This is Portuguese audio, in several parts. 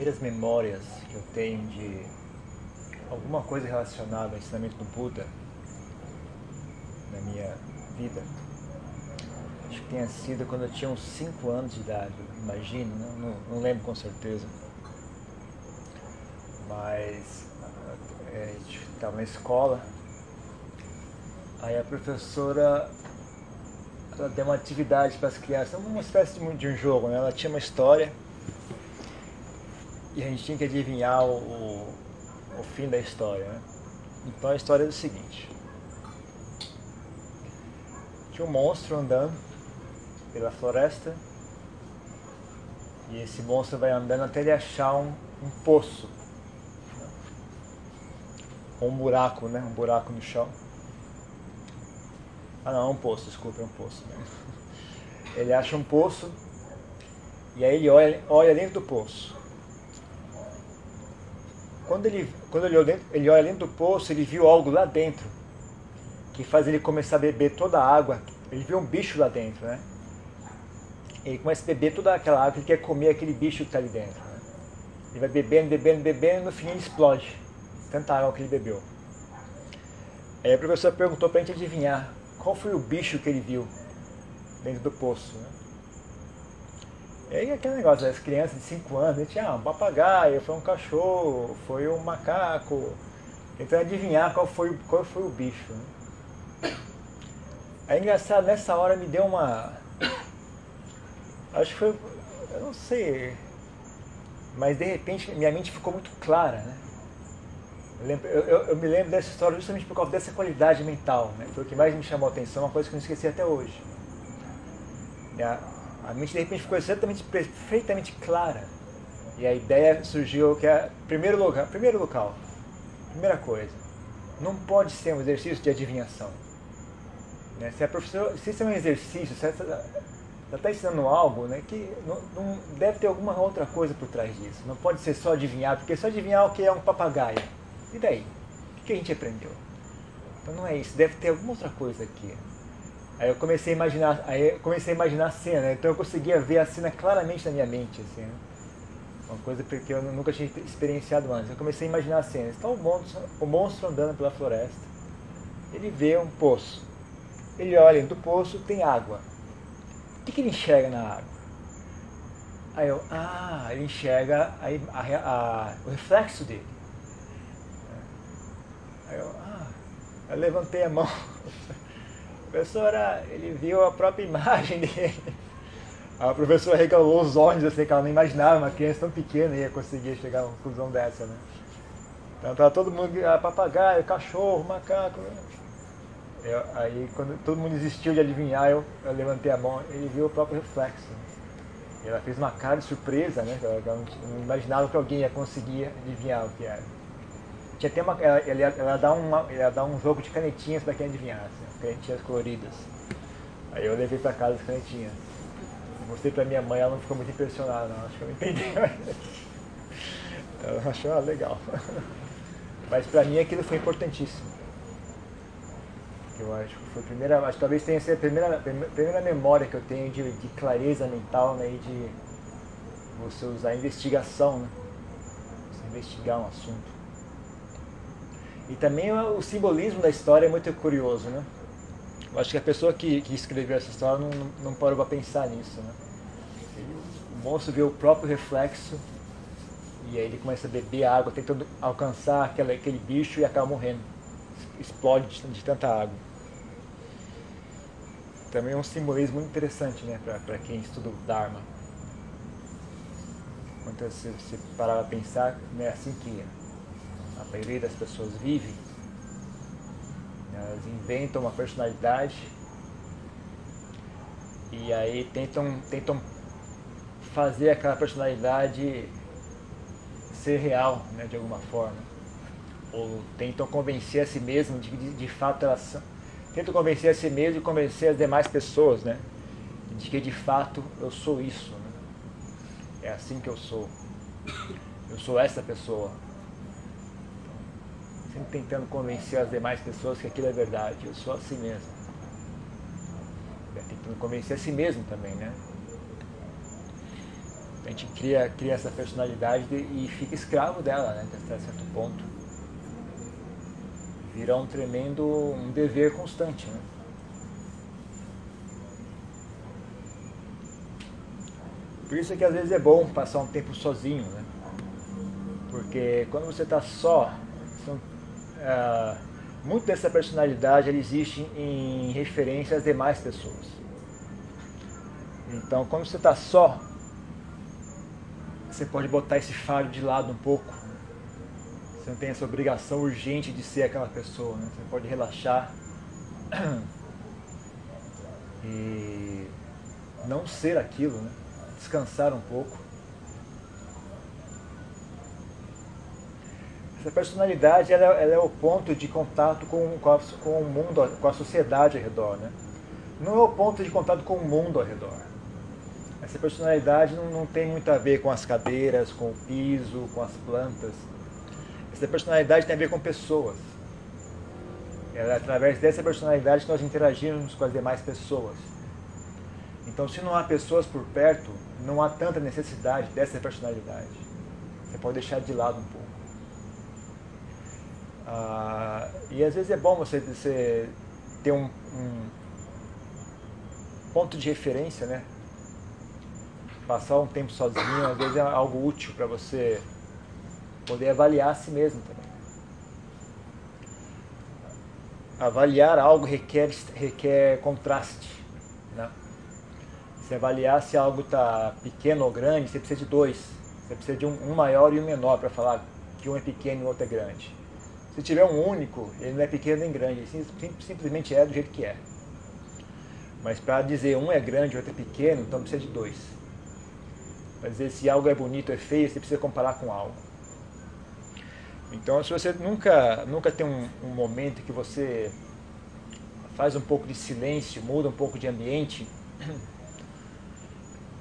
primeiras memórias que eu tenho de alguma coisa relacionada ao ensinamento do Buda na minha vida, acho que tenha sido quando eu tinha uns 5 anos de idade, imagino, não, não, lembro com certeza. Mas é, estava na escola, aí a professora ela deu uma atividade para as crianças, uma espécie de, de um jogo, né? ela tinha uma história e a gente tinha que adivinhar o, o, o fim da história. Né? Então a história é o seguinte. Tinha um monstro andando pela floresta e esse monstro vai andando até ele achar um, um poço. Ou um buraco, né? Um buraco no chão. Ah não, é um poço, desculpa, é um poço. Né? Ele acha um poço e aí ele olha, olha dentro do poço. Quando ele, quando ele, olha dentro, ele olha dentro do poço, ele viu algo lá dentro que faz ele começar a beber toda a água. Ele viu um bicho lá dentro, né? Ele começa a beber toda aquela água, ele quer comer aquele bicho que está ali dentro. Né? Ele vai bebendo, bebendo, bebendo, e no fim ele explode. Tanta água que ele bebeu. Aí a professora perguntou para a gente adivinhar qual foi o bicho que ele viu dentro do poço. Né? E aí aquele negócio, as crianças de 5 anos, a gente, ah, um papagaio, foi um cachorro, foi um macaco. Tentando adivinhar qual foi, qual foi o bicho. Né? É engraçado, nessa hora me deu uma. Acho que foi. Eu não sei. Mas de repente minha mente ficou muito clara, né? Eu, lembro, eu, eu, me lembro dessa história justamente por causa dessa qualidade mental, né? Foi o que mais me chamou a atenção, uma coisa que eu não esqueci até hoje. A mente de repente ficou exatamente perfeitamente clara. E a ideia surgiu que é primeiro lugar, primeiro local, primeira coisa, não pode ser um exercício de adivinhação. Né? Se, a professora, se isso é um exercício, se ela está ensinando algo né, que não, não, deve ter alguma outra coisa por trás disso. Não pode ser só adivinhar, porque só adivinhar o que é um papagaio. E daí? O que a gente aprendeu? Então não é isso, deve ter alguma outra coisa aqui. Aí eu comecei a imaginar, aí comecei a imaginar a cena, então eu conseguia ver a cena claramente na minha mente, assim, né? uma coisa que eu nunca tinha experienciado antes. Eu comecei a imaginar a cena. Está o monstro, o monstro andando pela floresta. Ele vê um poço. Ele olha do poço, tem água. O que, que ele enxerga na água? Aí eu, ah, ele enxerga a, a, a, o reflexo dele. Aí eu, ah, eu levantei a mão. Professora, ele viu a própria imagem dele. A professora regalou os olhos, assim, que ela não imaginava uma criança tão pequena ia conseguir chegar a uma conclusão dessa, né? Então todo mundo, ah, papagaio, cachorro, macaco. Eu, aí quando todo mundo desistiu de adivinhar, eu, eu, levantei a mão, ele viu o próprio reflexo. Ela fez uma cara de surpresa, né? Ela não imaginava que alguém ia conseguir adivinhar o que era. Tinha até uma, ela, ela, ela, dá uma, ela dá um jogo de canetinhas para quem adivinhasse, assim, canetinhas coloridas. Aí eu levei para casa as canetinhas. Mostrei para minha mãe, ela não ficou muito impressionada, não. acho que ela entendeu. ela achou ah, legal. Mas para mim aquilo foi importantíssimo. Eu acho que foi a primeira, acho que talvez tenha sido a primeira, primeira memória que eu tenho de, de clareza mental, né, e de você usar investigação, né, você investigar um assunto. E também o simbolismo da história é muito curioso, né? Eu acho que a pessoa que, que escreveu essa história não, não parou para pensar nisso, né? O monstro vê o próprio reflexo e aí ele começa a beber água, tentando alcançar aquele, aquele bicho e acaba morrendo. Explode de, de tanta água. Também é um simbolismo muito interessante, né, para quem estuda o Dharma. Quando você, você parar para pensar, não é assim que a maioria das pessoas vive, elas inventam uma personalidade e aí tentam, tentam fazer aquela personalidade ser real, né, de alguma forma. Ou tentam convencer a si mesmo de que de, de fato elas são. Tentam convencer a si mesmo e convencer as demais pessoas, né? De que de fato eu sou isso. Né? É assim que eu sou. Eu sou essa pessoa sempre tentando convencer as demais pessoas que aquilo é verdade. Eu sou assim mesmo. É, tentando convencer a si mesmo também, né? A gente cria, cria essa personalidade e fica escravo dela, né? Até certo ponto. Vira um tremendo um dever constante, né? Por isso é que às vezes é bom passar um tempo sozinho, né? Porque quando você está só, uh, muito dessa personalidade ela existe em referência às demais pessoas. Então, quando você está só, você pode botar esse fardo de lado um pouco. Você não tem essa obrigação urgente de ser aquela pessoa. Né? Você pode relaxar e não ser aquilo, né? descansar um pouco. Essa personalidade ela, ela é o ponto de contato com, com, a, com o mundo, com a sociedade ao redor. Né? Não é o ponto de contato com o mundo ao redor. Essa personalidade não, não tem muito a ver com as cadeiras, com o piso, com as plantas. Essa personalidade tem a ver com pessoas. É através dessa personalidade que nós interagimos com as demais pessoas. Então, se não há pessoas por perto, não há tanta necessidade dessa personalidade. Você pode deixar de lado um pouco. Ah, e às vezes é bom você, você ter um, um, ponto de referência, né? Passar um tempo sozinho, às vezes é algo útil para você poder avaliar a si mesmo também. Avaliar algo requer, requer contraste. Né? Você avaliar se algo está pequeno ou grande, você precisa de dois. Você precisa de um, um maior e um menor para falar que um é pequeno e o outro é grande. Se tiver um único, ele não é pequeno nem grande, ele simplesmente é do jeito que é. Mas para dizer um é grande outro é pequeno, então precisa de dois. Para dizer se algo é bonito ou é feio, você precisa comparar com algo. Então, se você nunca, nunca tem um, um momento que você faz um pouco de silêncio, muda um pouco de ambiente,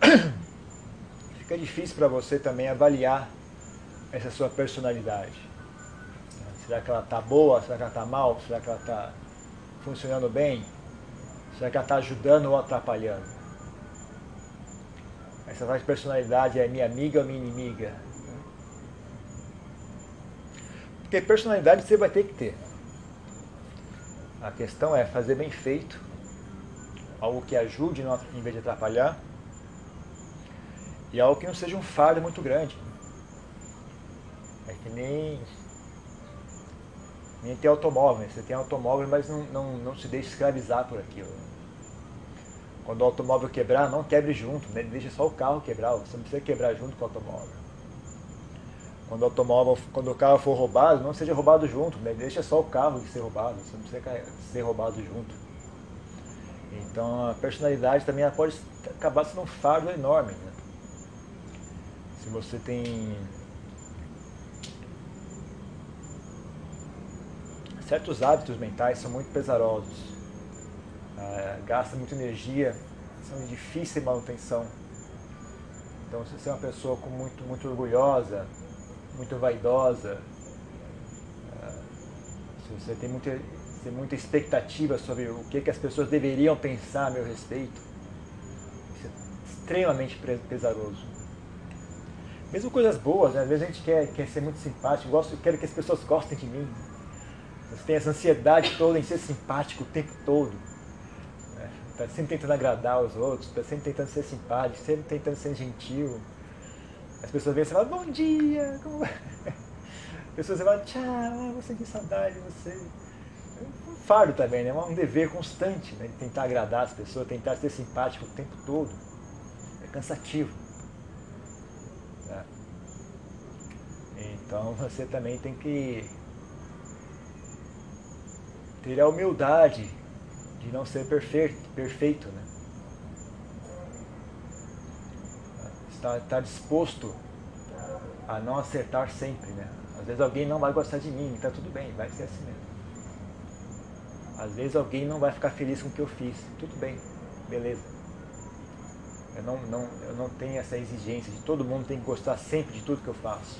fica difícil para você também avaliar essa sua personalidade. Será que ela está boa? Será que ela está mal? Será que ela está funcionando bem? Será que ela está ajudando ou atrapalhando? Essa de personalidade é minha amiga ou minha inimiga? Porque personalidade você vai ter que ter. A questão é fazer bem feito, algo que ajude em vez de atrapalhar, e algo que não seja um fardo muito grande. É que nem nem ter automóvel. Né? Você tem automóvel, mas não, não, não se deixe escravizar por aquilo. Quando o automóvel quebrar, não quebre junto, né? deixa só o carro quebrar, você não precisa quebrar junto com o automóvel. Quando o, automóvel, quando o carro for roubado, não seja roubado junto, né? deixa só o carro ser roubado, você não precisa ser roubado junto. Então a personalidade também pode acabar sendo um fardo enorme. Né? Se você tem certos hábitos mentais são muito pesarosos, uh, gastam muita energia, são de difícil manutenção. Então, se você é uma pessoa com muito, muito orgulhosa, muito vaidosa, uh, se você tem muita, tem muita expectativa sobre o que, que as pessoas deveriam pensar a meu respeito, isso é extremamente pesaroso. Mesmo coisas boas, né? às vezes a gente quer, quer ser muito simpático, gosto, quero que as pessoas gostem de mim. Você tem essa ansiedade toda em ser simpático o tempo todo. Né? sempre tentando agradar os outros, está sempre tentando ser simpático, sempre tentando ser gentil. As pessoas vêm e falam, bom dia, como? As pessoas falam, tchau, você que saudade de você. É um fardo também, né? um dever constante, né? de tentar agradar as pessoas, tentar ser simpático o tempo todo. É cansativo. Né? Então você também tem que ter a humildade de não ser perfeito, perfeito né? Estar, estar disposto a não acertar sempre, né? Às vezes alguém não vai gostar de mim, está tudo bem, vai ser assim mesmo. Às vezes alguém não vai ficar feliz com o que eu fiz, tudo bem, beleza. Eu não, não, eu não tenho essa exigência de todo mundo tem que gostar sempre de tudo que eu faço.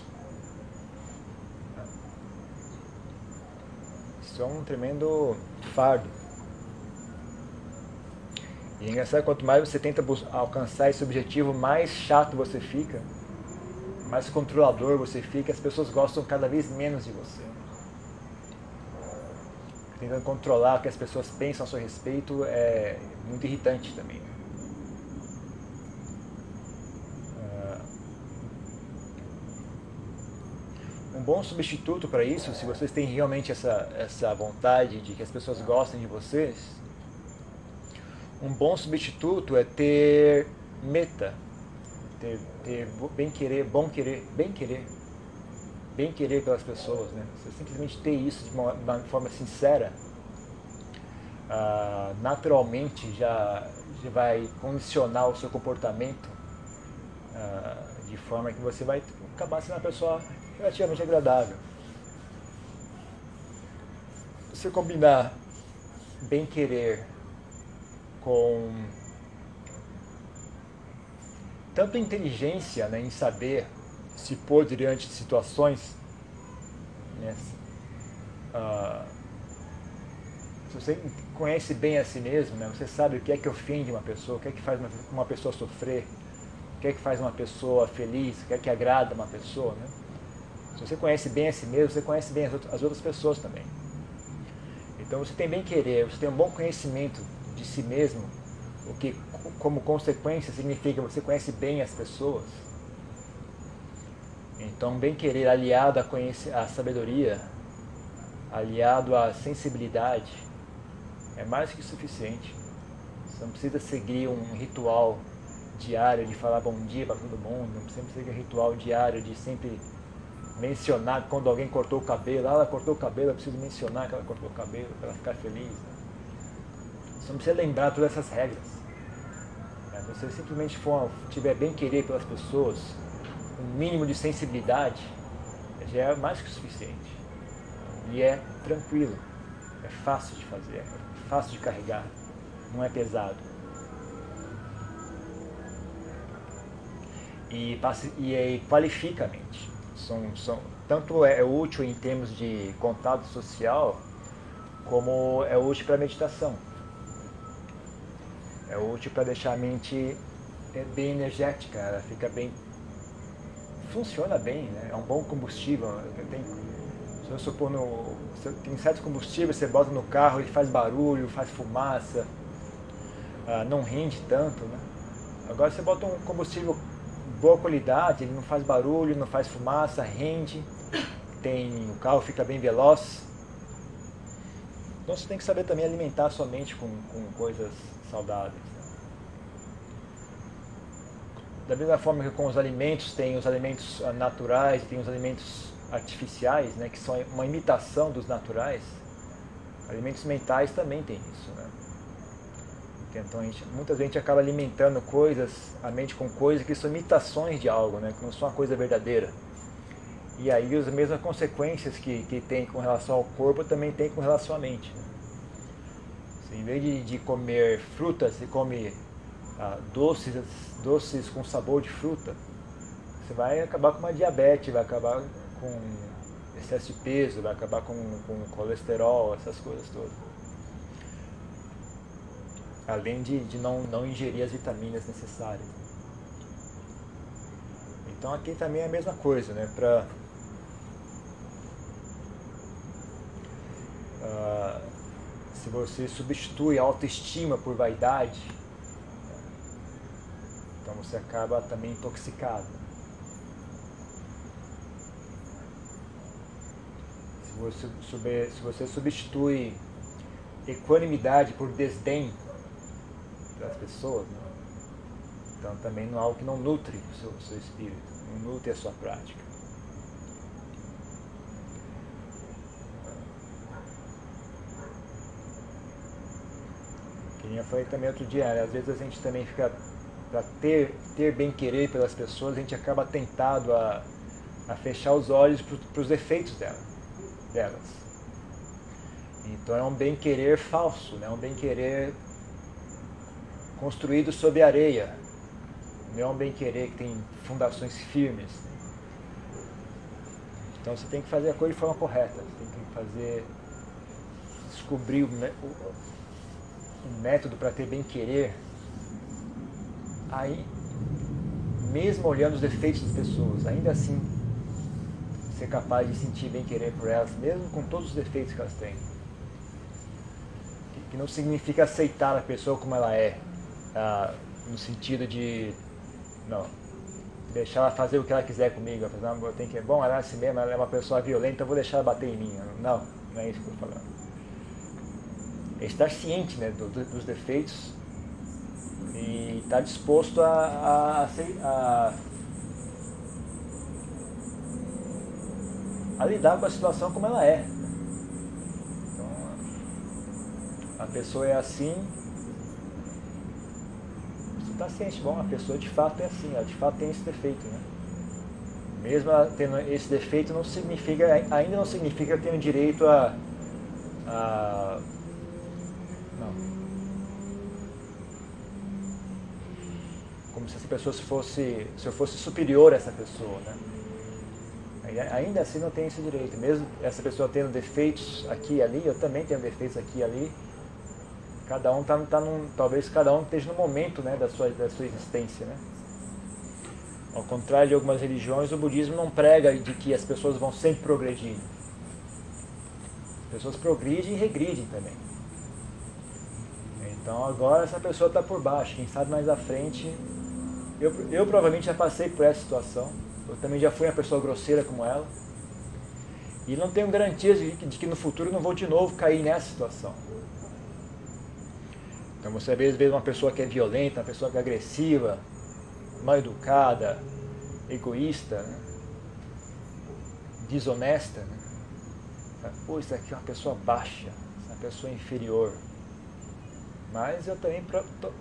Isso é um tremendo fardo. E é engraçado, quanto mais você tenta alcançar esse objetivo, mais chato você fica, mais controlador você fica, as pessoas gostam cada vez menos de você. Tentando controlar o que as pessoas pensam a seu respeito é muito irritante também. Ah, um bom substituto para isso, se vocês têm realmente essa, essa vontade de que as pessoas gostem de vocês, um bom substituto é ter meta, ter, ter bem querer, bom querer, bem querer, bem querer pelas pessoas, né? Você simplesmente ter isso de uma, de uma forma sincera, ah, naturalmente já, já vai condicionar o seu comportamento ah, de forma que você vai acabar sendo uma pessoa relativamente agradável. Se combinar bem querer com tanto inteligência né, em saber se pôr diante de situações. Né, uh, se você conhece bem a si mesmo, né, você sabe o que é que ofende uma pessoa, o que é que faz uma, uma pessoa sofrer, o que é que faz uma pessoa feliz, o que é que agrada uma pessoa. Né? Se você conhece bem a si mesmo, você conhece bem as outras pessoas também. Então você tem bem querer, você tem um bom conhecimento de si mesmo, o que como consequência significa você conhece bem as pessoas. Então, bem querer aliado à, sabedoria, aliado à sensibilidade, é mais que suficiente. Você não precisa seguir um ritual diário de falar bom dia para todo mundo, não precisa seguir um ritual diário de sempre mencionar quando alguém cortou o cabelo, ah, ela cortou o cabelo, eu preciso mencionar que ela cortou o cabelo para ela ficar feliz. Você não precisa lembrar todas essas regras. Se você simplesmente for, tiver bem querer pelas pessoas, um mínimo de sensibilidade, já é mais que suficiente. E é tranquilo, é fácil de fazer, é fácil de carregar, não é pesado. E, e, e qualifica a mente. São, são, tanto é útil em termos de contato social, como é útil para meditação. É útil para deixar a mente é, bem energética, ela fica bem. funciona bem, né? é um bom combustível. Tem, se eu supor, no, tem certos combustíveis, você bota no carro, ele faz barulho, faz fumaça, ah, não rende tanto. Né? Agora você bota um combustível boa qualidade, ele não faz barulho, não faz fumaça, rende, tem, o carro fica bem veloz. Então você tem que saber também alimentar a sua mente com, com coisas saudáveis. Né? Da mesma forma que com os alimentos tem os alimentos ah, naturais, tem os alimentos artificiais, né, que são uma imitação dos naturais, alimentos mentais também tem isso. Né? Então a gente, muita gente acaba alimentando coisas, a mente com coisas que são imitações de algo, né, que não são uma coisa verdadeira. E aí as mesmas consequências que, que tem com relação ao corpo também tem com relação à mente. Né? Em vez de, de comer frutas, você come ah, doces, doces com sabor de fruta. Você vai acabar com uma diabetes, vai acabar com excesso de peso, vai acabar com, com colesterol, essas coisas todas. Além de, de não, não ingerir as vitaminas necessárias. Então aqui também é a mesma coisa, né? Pra, uh, se você substitui a autoestima por vaidade, então você acaba também intoxicado. Se você, se você substitui equanimidade por desdém das pessoas, né? então também não é algo que não nutre o seu, o seu espírito, não nutre a sua prática. eu falei também outro dia, né? às vezes a gente também fica, para ter, ter bem querer pelas pessoas, a gente acaba tentado a, a fechar os olhos para os defeitos dela, delas. Então é um bem querer falso, né? um bem querer construído sob areia. Não é um bem querer que tem fundações firmes. Então você tem que fazer a coisa de forma correta, você tem que fazer descobrir o, método para ter bem querer aí, mesmo olhando os defeitos das pessoas, ainda assim ser capaz de sentir bem querer por elas, mesmo com todos os defeitos que elas têm. Que não significa aceitar a pessoa como ela é, ah, no sentido de não deixar ela fazer o que ela quiser comigo, eu tenho que bom, ela é assim mesmo, ela é uma pessoa violenta, eu vou deixar ela bater em mim. Não, não é isso que eu estou falando. É estar ciente né, do, dos defeitos e estar disposto a, a, a, a lidar com a situação como ela é. Então, a pessoa é assim, está ciente, bom, a pessoa de fato é assim, ela de fato tem esse defeito, né? Mesmo tendo esse defeito, não significa, ainda não significa que eu tenho direito a, a. Como se essa pessoa fosse, se eu fosse superior a essa pessoa, né? Ainda assim não tem esse direito. Mesmo essa pessoa tendo defeitos aqui e ali, eu também tenho defeitos aqui e ali. Cada um está tá num. Talvez cada um esteja no momento né, da, sua, da sua existência. Né? Ao contrário de algumas religiões, o budismo não prega de que as pessoas vão sempre progredir. As pessoas progridem e regridem também. Então agora essa pessoa está por baixo, quem sabe mais à frente. Eu, eu provavelmente já passei por essa situação eu também já fui uma pessoa grosseira como ela. E não tenho garantias de, de que no futuro não vou de novo cair nessa situação. Então você às vezes vê uma pessoa que é violenta, uma pessoa que é agressiva, mal educada, egoísta, né? desonesta. Né? Pô, isso aqui é uma pessoa baixa, é uma pessoa inferior. Mas eu também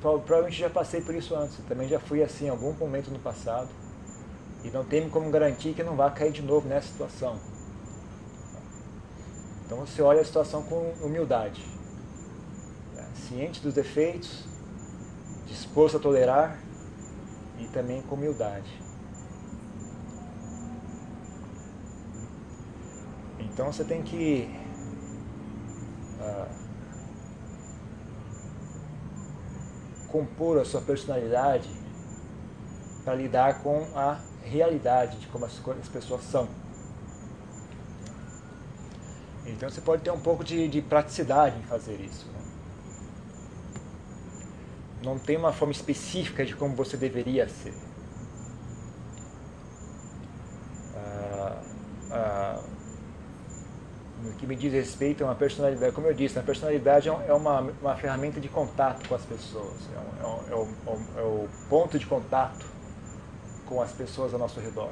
provavelmente já passei por isso antes. Eu também já fui assim em algum momento no passado. E não tem como garantir que não vai cair de novo nessa situação. Então você olha a situação com humildade? Ciente dos defeitos, disposto a tolerar e também com humildade. Então você tem que uh, compor a sua personalidade para lidar com a realidade de como as, as pessoas são. Então você pode ter um pouco de, de praticidade em fazer isso. Né? Não tem uma forma específica de como você deveria ser. Ah, ah, no que me diz respeito a uma personalidade, como eu disse, a personalidade é uma, uma ferramenta de contato com as pessoas, é, um, é, um, é, o é ponto de contato com as pessoas ao nosso redor.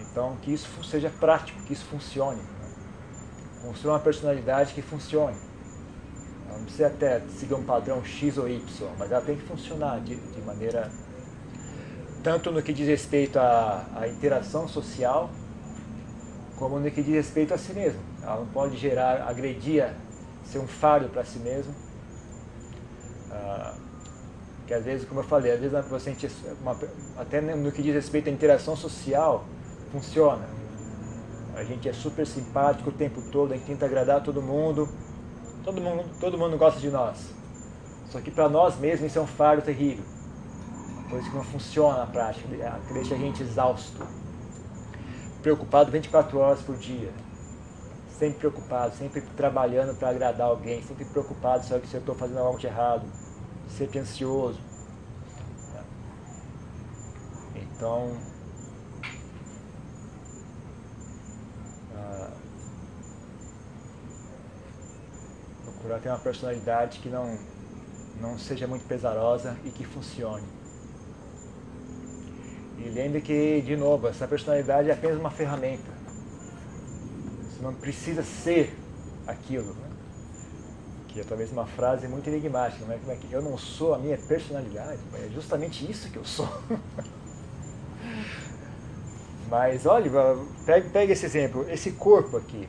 Então, que isso seja prático, que isso funcione. Né? Construir uma personalidade que funcione. Não precisa até seguir um padrão X ou Y, mas ela tem que funcionar de, de maneira. tanto no que diz respeito à, à interação social, como no que diz respeito a si mesmo. Ela não pode gerar, agredir, ser um fardo para si mesmo. Ah, que às vezes, como eu falei, às vezes você uma, até no que diz respeito à interação social, funciona. A gente é super simpático o tempo todo, a gente tenta agradar todo mundo, todo mundo, todo mundo gosta de nós. Só que para nós mesmos isso é um fardo terrível. Coisa que não funciona na prática, que deixa a gente exausto. Preocupado 24 horas por dia. Sempre preocupado, sempre trabalhando para agradar alguém, sempre preocupado se eu estou fazendo algo de errado sempre ansioso. Então, procurar ter uma personalidade que não, não seja muito pesarosa e que funcione. E lembre que, de novo, essa personalidade é apenas uma ferramenta. Você não precisa ser aquilo. Né? que é talvez uma frase muito enigmática, né? Como é que eu não sou a minha personalidade, é justamente isso que eu sou. Mas olha, pega, pega esse exemplo, esse corpo aqui.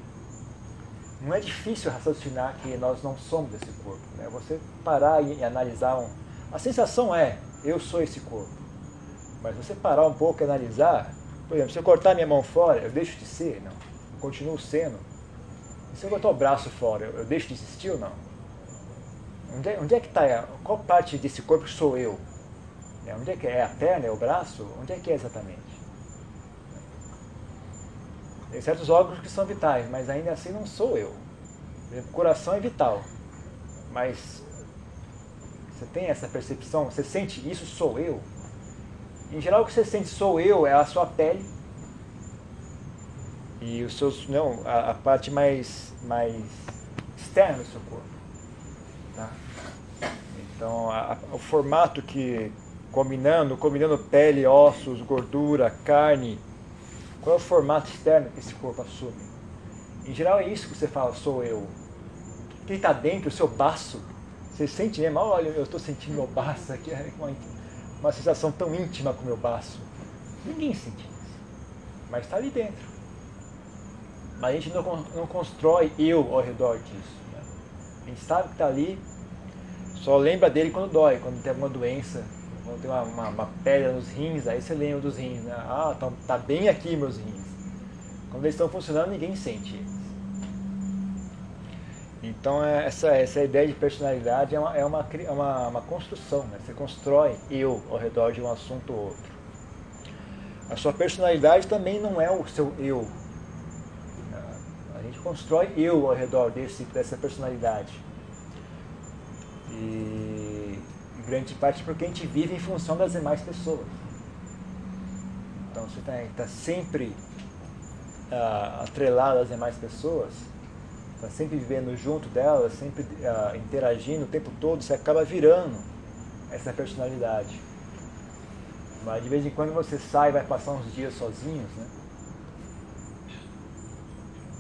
Não é difícil raciocinar que nós não somos esse corpo. Né? Você parar e analisar um. A sensação é, eu sou esse corpo. Mas você parar um pouco e analisar, por exemplo, se eu cortar minha mão fora, eu deixo de ser? Não. Eu continuo sendo. E se eu cortar o braço fora, eu deixo de existir ou não? Onde é, onde é que está? Qual parte desse corpo sou eu? É, onde é que é? É a perna? É o braço? Onde é que é exatamente? Tem certos órgãos que são vitais, mas ainda assim não sou eu. O coração é vital, mas você tem essa percepção? Você sente isso sou eu? Em geral, o que você sente sou eu é a sua pele e os seus não a, a parte mais mais externa do seu corpo. Tá? Então, a, a, o formato que combinando, combinando pele, ossos, gordura, carne, qual é o formato externo que esse corpo assume? Em geral é isso que você fala, sou eu. Quem está dentro, o seu baço, você sente mesmo, olha, eu estou sentindo meu baço aqui, é uma, uma sensação tão íntima com o meu baço. Ninguém sente isso, mas está ali dentro. Mas a gente não, não constrói eu ao redor disso. Né? A gente sabe que está ali, só lembra dele quando dói, quando tem alguma doença, quando tem uma, uma, uma, pedra nos rins, aí você lembra dos rins, né? Ah, tá, tá bem aqui meus rins. Quando eles estão funcionando, ninguém sente eles. Então é, essa, essa ideia de personalidade é uma, é uma, é uma, uma construção, né? você constrói eu ao redor de um assunto ou outro. A sua personalidade também não é o seu eu. A gente constrói eu ao redor desse, dessa personalidade. E grande parte porque a gente vive em função das demais pessoas. Então você está tá sempre uh, atrelado às demais pessoas, está sempre vivendo junto delas, sempre uh, interagindo o tempo todo, você acaba virando essa personalidade. Mas de vez em quando você sai e vai passar uns dias sozinhos, né?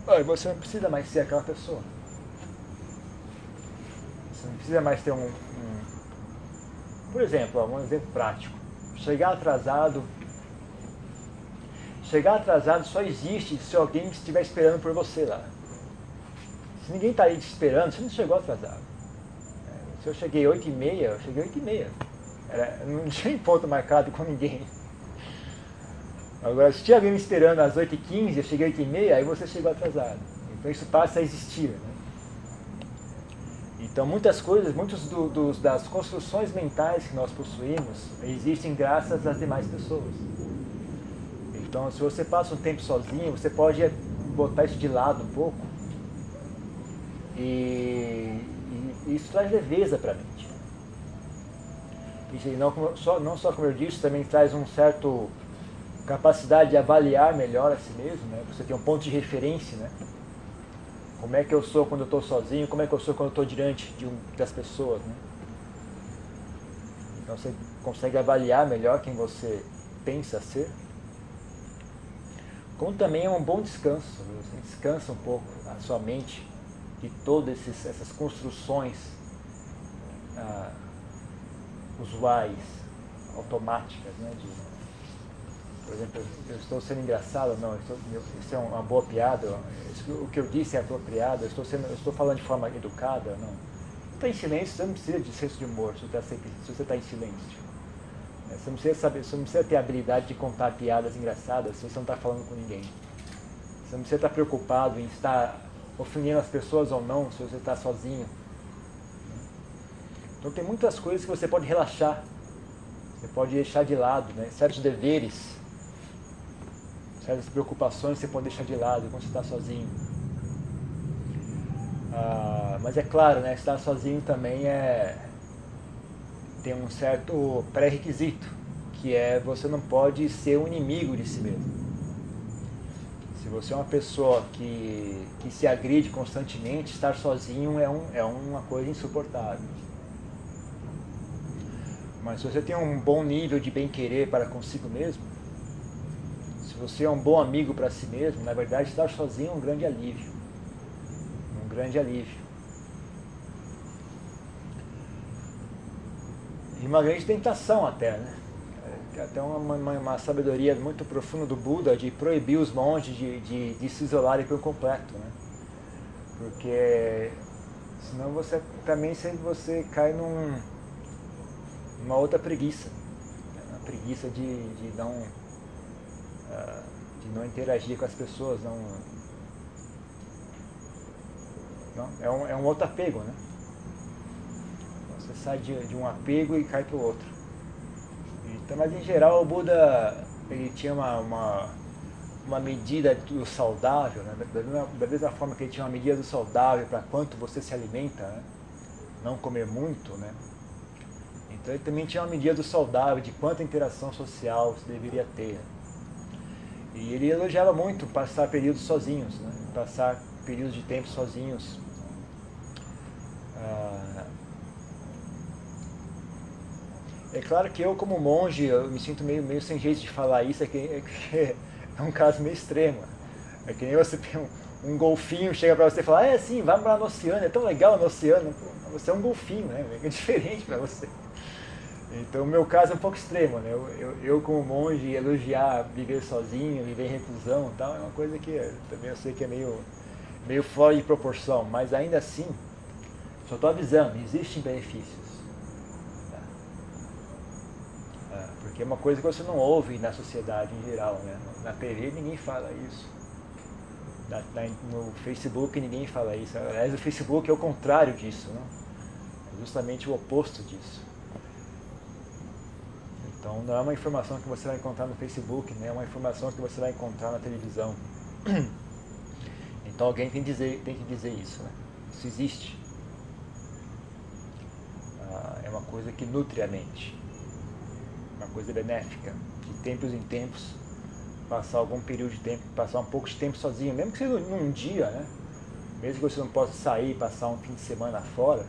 Aí você não precisa mais ser aquela pessoa. Você não precisa mais ter um, um por exemplo, um exemplo prático. Chegar atrasado. Chegar atrasado só existe se alguém estiver esperando por você lá. Se ninguém está aí te esperando, você não chegou atrasado. Se eu cheguei 8 e meia, eu cheguei 8 e meia. Era, não tinha ponto marcado com ninguém. Agora, se tinha alguém me esperando às 8h15, eu cheguei às 8h30, aí você chegou atrasado. Então isso passa a existir. Né? Então muitas coisas, muitas do, do, das construções mentais que nós possuímos existem graças às demais pessoas. Então se você passa um tempo sozinho, você pode botar isso de lado um pouco e, e isso traz leveza para a mente. E não, só, não só como eu disse, também traz um certo capacidade de avaliar melhor a si mesmo, né? Você tem um ponto de referência, né? Como é que eu sou quando eu estou sozinho? Como é que eu sou quando eu estou diante de um, das pessoas? Né? Então você consegue avaliar melhor quem você pensa ser. Como também é um bom descanso. Você descansa um pouco a sua mente de todas essas construções ah, usuais, automáticas, né? De, por exemplo, eu estou sendo engraçado, não, estou, isso é uma boa piada, o que eu disse é apropriado, eu estou, sendo, eu estou falando de forma educada, não. Está em silêncio, você não precisa de senso de humor se você está, você está em silêncio. É, você não, precisa saber, você não precisa ter a habilidade de contar piadas engraçadas se você não está falando com ninguém. Você não precisa estar preocupado em estar ofendendo as pessoas ou não se você está sozinho. Então tem muitas coisas que você pode relaxar, você pode deixar de lado, né? certos deveres certas preocupações você pode deixar de lado quando você está sozinho. Ah, mas é claro, né, estar sozinho também é tem um certo pré-requisito, que é você não pode ser um inimigo de si mesmo. Se você é uma pessoa que, que se agride constantemente, estar sozinho é, um, é uma coisa insuportável. Mas se você tem um bom nível de bem-querer para consigo mesmo, você é um bom amigo para si mesmo, na verdade estar sozinho é um grande alívio. Um grande alívio. E uma grande tentação até, né? É, até uma, uma, uma, sabedoria muito profunda do Buda de proibir os monges de, de, de se isolarem por completo, né? Porque senão você também sempre você cai num, numa outra preguiça. Né? Uma preguiça de, de não de não interagir com as pessoas, não, não é, um, é um outro apego, né? Você sai de, de um apego e cai para o outro. Então, mas em geral o Buda ele tinha uma, uma, uma medida do saudável, né? da, mesma, da mesma forma que ele tinha uma medida do saudável para quanto você se alimenta, né? não comer muito, né? Então ele também tinha uma medida do saudável de quanta interação social você deveria ter. E ele elogiava muito passar períodos sozinhos, né? passar períodos de tempo sozinhos. Ah, é claro que eu, como monge, eu me sinto meio, meio sem jeito de falar isso, é que é, é um caso meio extremo. É que nem você tem um, um golfinho, chega para você e fala, é sim, vamos lá no oceano, é tão legal no oceano. Você é um golfinho, né? É diferente para você. Então, o meu caso é um pouco extremo, né? Eu, eu, eu, como monge, elogiar viver sozinho, viver em reclusão tal, é uma coisa que também eu sei que é meio, meio fora de proporção, mas ainda assim, só estou avisando, existem benefícios. que é uma coisa que você não ouve na sociedade em geral, né? Na TV ninguém fala isso. Na, na, no Facebook ninguém fala isso. Aliás, o Facebook é o contrário disso, né? É justamente o oposto disso. Então não é uma informação que você vai encontrar no Facebook, né? é uma informação que você vai encontrar na televisão. Então alguém tem, dizer, tem que dizer isso, né? Isso existe. Ah, é uma coisa que nutre a mente uma coisa benéfica, de tempos em tempos, passar algum período de tempo, passar um pouco de tempo sozinho, mesmo que seja num dia, né? Mesmo que você não possa sair, passar um fim de semana fora,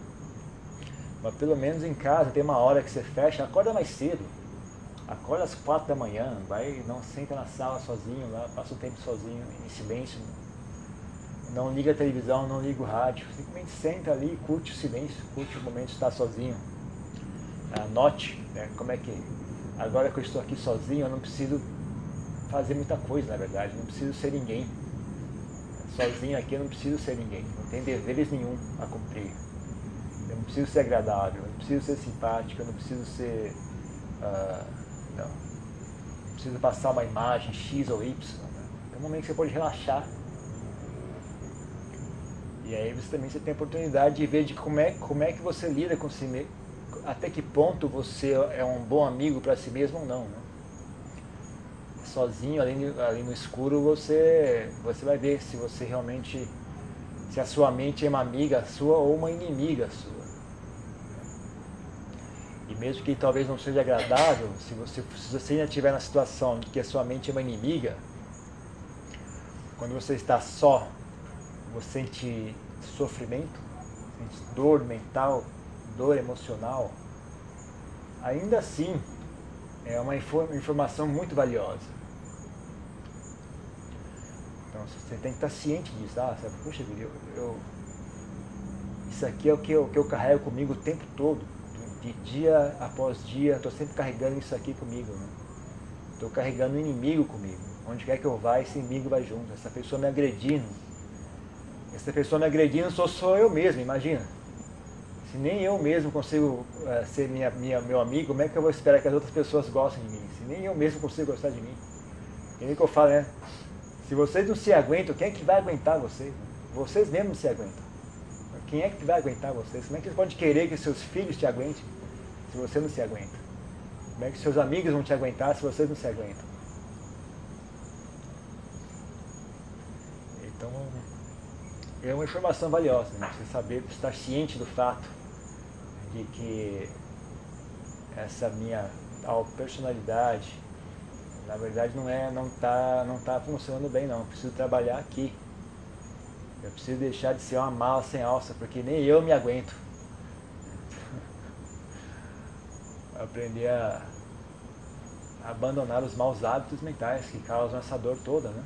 mas pelo menos em casa tem uma hora que você fecha, acorda mais cedo. Acorda às quatro da manhã, vai, não senta na sala sozinho lá, passa o tempo sozinho, em silêncio. Não liga a televisão, não liga o rádio, simplesmente senta ali, curte o silêncio, curte o momento de estar sozinho. Anote né, como é que agora que eu estou aqui sozinho, eu não preciso fazer muita coisa, na verdade, não preciso ser ninguém. Sozinho aqui eu não preciso ser ninguém, não tem deveres nenhum a cumprir. Eu não preciso ser agradável, eu não preciso ser simpático, eu não preciso ser. Uh, não. não preciso passar uma imagem X ou Y. É um momento que você pode relaxar. E aí você também você tem a oportunidade de ver de como é, como é que você lida com si mesmo até que ponto você é um bom amigo para si mesmo ou não. Né? Sozinho, ali, ali no escuro, você, você vai ver se você realmente, se a sua mente é uma amiga sua ou uma inimiga sua. E mesmo que talvez não seja agradável, se você, se você ainda estiver na situação de que a sua mente é uma inimiga, quando você está só, você sente sofrimento, sente dor mental, dor emocional, ainda assim é uma informação muito valiosa. Então você tem que estar ciente disso, ah, sabe? Puxa vida, eu, eu, isso aqui é o que eu, que eu carrego comigo o tempo todo, de dia após dia, estou sempre carregando isso aqui comigo. Estou né? carregando um inimigo comigo. Onde quer que eu vá, esse inimigo vai junto. Essa pessoa me agredindo. Essa pessoa me agredindo sou só eu mesmo, imagina. Se nem eu mesmo consigo uh, ser minha, minha, meu amigo, como é que eu vou esperar que as outras pessoas gostem de mim? Se nem eu mesmo consigo gostar de mim. E nem que eu falo, né? Se vocês não se aguentam, quem é que vai aguentar vocês? Vocês mesmos se aguentam. Quem é que vai aguentar vocês? Como é que vocês podem querer que seus filhos te aguentem se você não se aguenta? Como é que seus amigos vão te aguentar se vocês não se aguentam? Então, é uma informação valiosa, né? você saber, estar ciente do fato de que essa minha tal personalidade na verdade não é não tá não tá funcionando bem não eu preciso trabalhar aqui eu preciso deixar de ser uma mala sem alça porque nem eu me aguento aprender a abandonar os maus hábitos mentais que causam essa dor toda né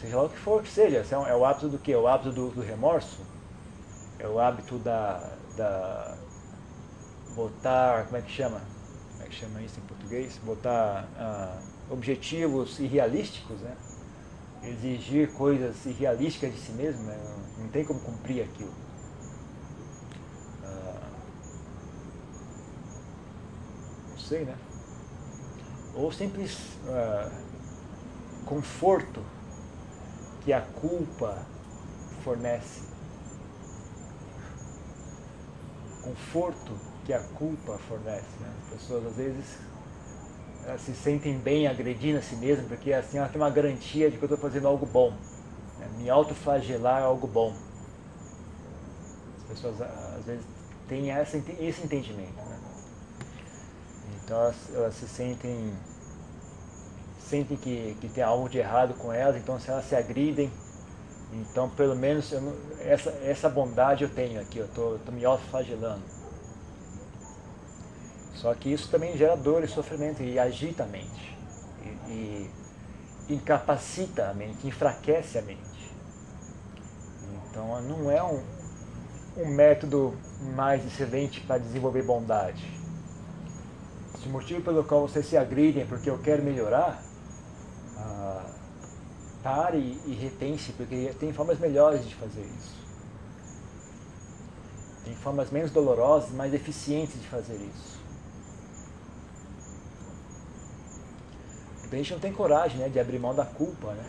seja lá o que for que seja é, é o hábito do que é o hábito do, do remorso é o hábito da, da botar, como é que chama? Como é que chama isso em português? Botar ah, objetivos irrealísticos, né? Exigir coisas irrealísticas de si mesmo, né? não tem como cumprir aquilo. Ah, não sei, né? Ou simples ah, conforto que a culpa fornece conforto que a culpa fornece. Né? As pessoas às vezes elas se sentem bem agredindo a si mesmas porque assim ela tem uma garantia de que eu estou fazendo algo bom. Né? Me autoflagelar é algo bom. As pessoas às vezes têm esse entendimento. Então elas, elas, se sentem sentem que, que tem algo de errado com elas, então se elas se agridem, então pelo menos essa, essa bondade eu tenho aqui, eu estou me autoflagelando. Só que isso também gera dor e sofrimento e agita a mente. E, e incapacita a mente, enfraquece a mente. Então não é um, um método mais excelente para desenvolver bondade. O motivo pelo qual você se agride é porque eu quero melhorar, ah, pare e repense, porque tem formas melhores de fazer isso. Tem formas menos dolorosas, mais eficientes de fazer isso. a gente não tem coragem né, de abrir mão da culpa, né?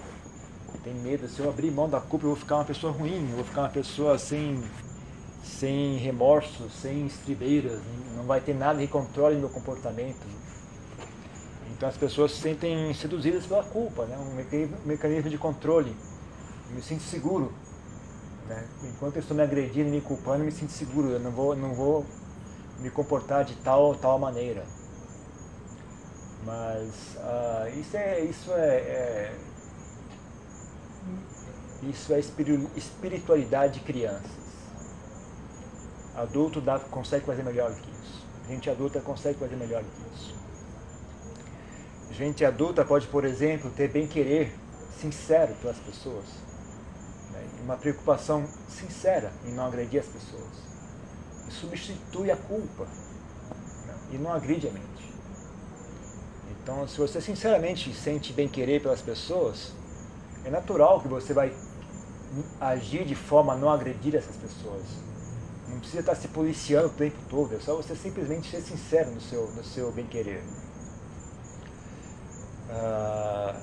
Tem medo, se eu abrir mão da culpa eu vou ficar uma pessoa ruim, eu vou ficar uma pessoa sem, sem remorso, sem estribeiras, não vai ter nada que controle meu comportamento. Então as pessoas se sentem seduzidas pela culpa, né? um mecanismo de controle. Eu me sinto seguro. Né? Enquanto eu estou me agredindo, me culpando, eu me sinto seguro. Eu não vou, não vou me comportar de tal ou tal maneira. Mas uh, isso é isso é, é isso é espiritualidade de crianças. Adulto dá, consegue fazer melhor que isso. Gente adulta consegue fazer melhor que isso. Gente adulta pode, por exemplo, ter bem-querer sincero pelas pessoas. Né? Uma preocupação sincera em não agredir as pessoas. E substitui a culpa. Né? E não agride a mente. Então, se você sinceramente sente bem-querer pelas pessoas, é natural que você vai agir de forma a não agredir essas pessoas. Não precisa estar se policiando o tempo todo, é só você simplesmente ser sincero no seu, no seu bem-querer. Ah,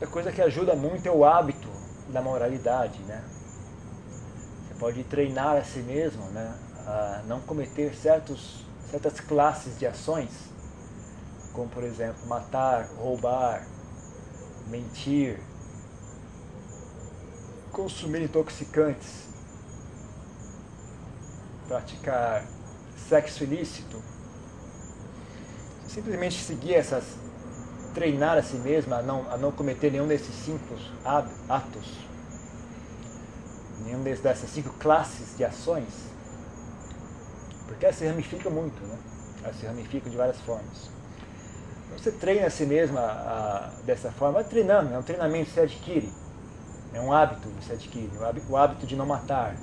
a coisa que ajuda muito é o hábito da moralidade, né? Você pode treinar a si mesmo, né? A não cometer certos, certas classes de ações como por exemplo matar, roubar, mentir, consumir intoxicantes, praticar sexo ilícito, simplesmente seguir essas, treinar a si mesma a não, a não cometer nenhum desses cinco atos, nenhum dessas cinco classes de ações, porque elas se ramificam muito, né? Elas se ramificam de várias formas. Você treina a si mesmo a, dessa forma, treinando, é um treinamento que você adquire. É um hábito que você adquire, o hábito de não matar.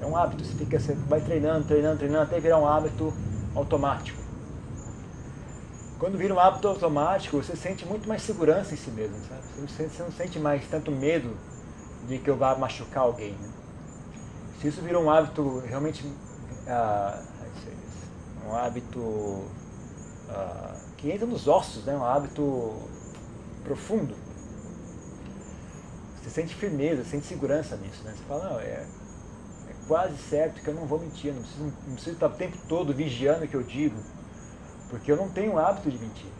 É um hábito, você, fica, você vai treinando, treinando, treinando, até virar um hábito automático. Quando vira um hábito automático, você sente muito mais segurança em si mesmo, sabe? Você não sente mais tanto medo de que eu vá machucar alguém. Né? Se isso virou um hábito realmente. Ah, um hábito. Ah, que entra nos ossos, né? um hábito profundo. Você sente firmeza, sente segurança nisso. Né? Você fala, não, é quase certo que eu não vou mentir, não preciso, não preciso estar o tempo todo vigiando o que eu digo, porque eu não tenho o hábito de mentir.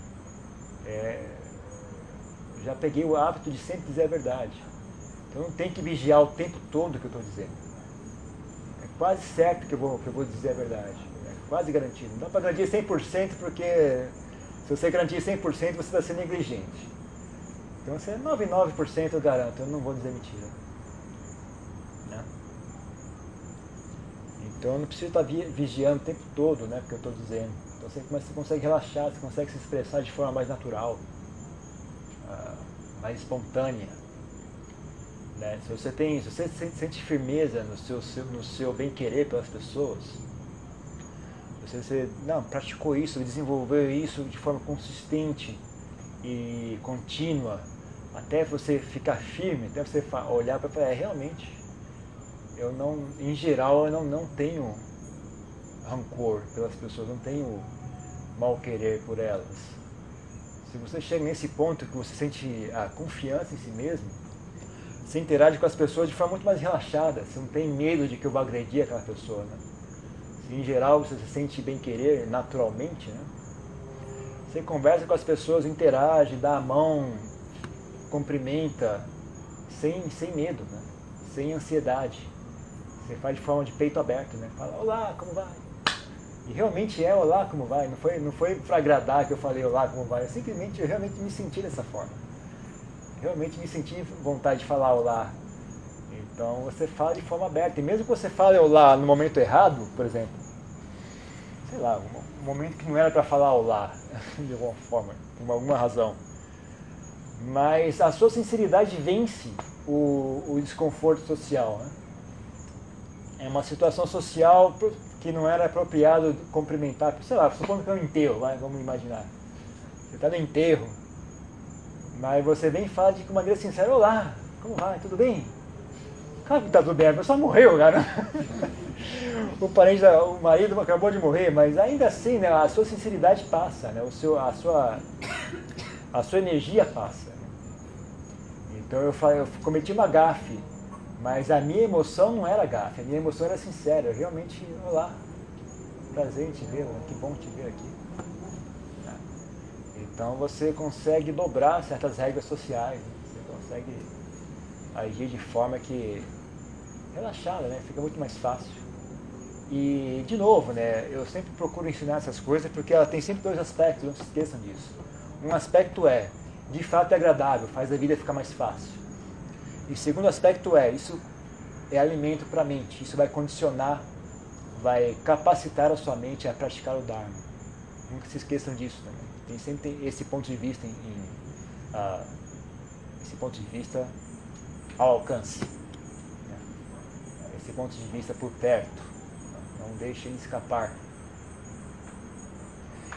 É, já peguei o hábito de sempre dizer a verdade. Então não tenho que vigiar o tempo todo o que eu estou dizendo. É quase certo que eu vou, que eu vou dizer a verdade. É quase garantido. Não dá para garantir 100% porque se você garantir 100%, você está sendo negligente. Então, você é 99% eu garanto, eu não vou dizer mentira. Né? Então, eu não preciso estar vigiando o tempo todo né, o que eu estou dizendo. Então, você, você consegue relaxar, você consegue se expressar de forma mais natural, uh, mais espontânea. Né? Se você tem, se você sente firmeza no seu, no seu bem-querer pelas pessoas, você, você não, praticou isso, desenvolveu isso de forma consistente e contínua, até você ficar firme, até você olhar para falar, é, realmente, eu não, em geral, eu não, não tenho rancor pelas pessoas, não tenho mal querer por elas. Se você chega nesse ponto que você sente a confiança em si mesmo, você interage com as pessoas de forma muito mais relaxada, você não tem medo de que eu vou agredir aquela pessoa, né? em geral você se sente bem querer naturalmente, né? Você conversa com as pessoas, interage, dá a mão, cumprimenta, sem, sem medo, né? sem ansiedade. Você faz de forma de peito aberto, né? Fala, olá, como vai? E realmente é olá, como vai? Não foi, não foi para agradar que eu falei olá, como vai? Eu simplesmente, eu realmente me senti dessa forma. Realmente me senti vontade de falar olá. Então você fala de forma aberta. E mesmo que você fale olá no momento errado, por exemplo, sei lá, um momento que não era para falar olá, de alguma forma, por alguma razão. Mas a sua sinceridade vence o, o desconforto social. Né? É uma situação social que não era apropriado cumprimentar, sei lá, supondo que é um enterro, vai, vamos imaginar. Você está no enterro, mas você vem e fala de maneira sincera, olá, como vai, tudo bem? Claro que está tudo bem, a pessoa morreu, cara. o parente, o marido acabou de morrer, mas ainda assim, né, a sua sinceridade passa, né, o seu, a, sua, a sua energia passa. Então eu, eu cometi uma gafe, mas a minha emoção não era gafe, a minha emoção era sincera. Eu realmente, olá, prazer em te ver, que bom te ver aqui. Então você consegue dobrar certas regras sociais, né? você consegue agir de forma que relaxada, né? Fica muito mais fácil. E de novo, né? Eu sempre procuro ensinar essas coisas porque ela tem sempre dois aspectos, não se esqueçam disso. Um aspecto é de fato é agradável, faz a vida ficar mais fácil. E segundo aspecto é, isso é alimento para a mente, isso vai condicionar, vai capacitar a sua mente a praticar o Dharma. Nunca se esqueçam disso também. Tem sempre tem esse ponto de vista em, em uh, esse ponto de vista ao alcance. Né? Esse ponto de vista por perto. Não deixem escapar.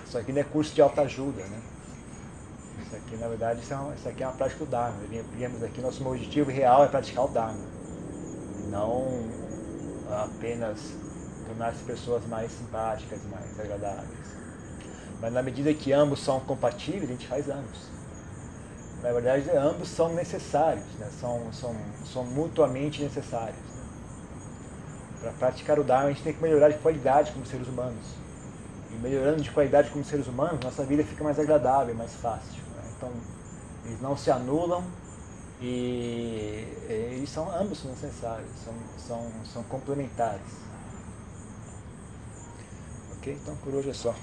Isso aqui não é curso de autoajuda, né? Isso aqui, na verdade, isso, é uma, isso aqui é uma prática do Dharma. Viemos aqui, nosso objetivo real é praticar o Dharma. Não apenas tornar as pessoas mais simpáticas, mais agradáveis. Mas na medida que ambos são compatíveis, a gente faz ambos. Na verdade, ambos são necessários, né? são, são, são mutuamente necessários. Né? Para praticar o Dharma, a gente tem que melhorar de qualidade como seres humanos. E melhorando de qualidade como seres humanos, nossa vida fica mais agradável, mais fácil. Então, eles não se anulam e eles são ambos necessários, são, são, são complementares. Ok? Então por hoje é só.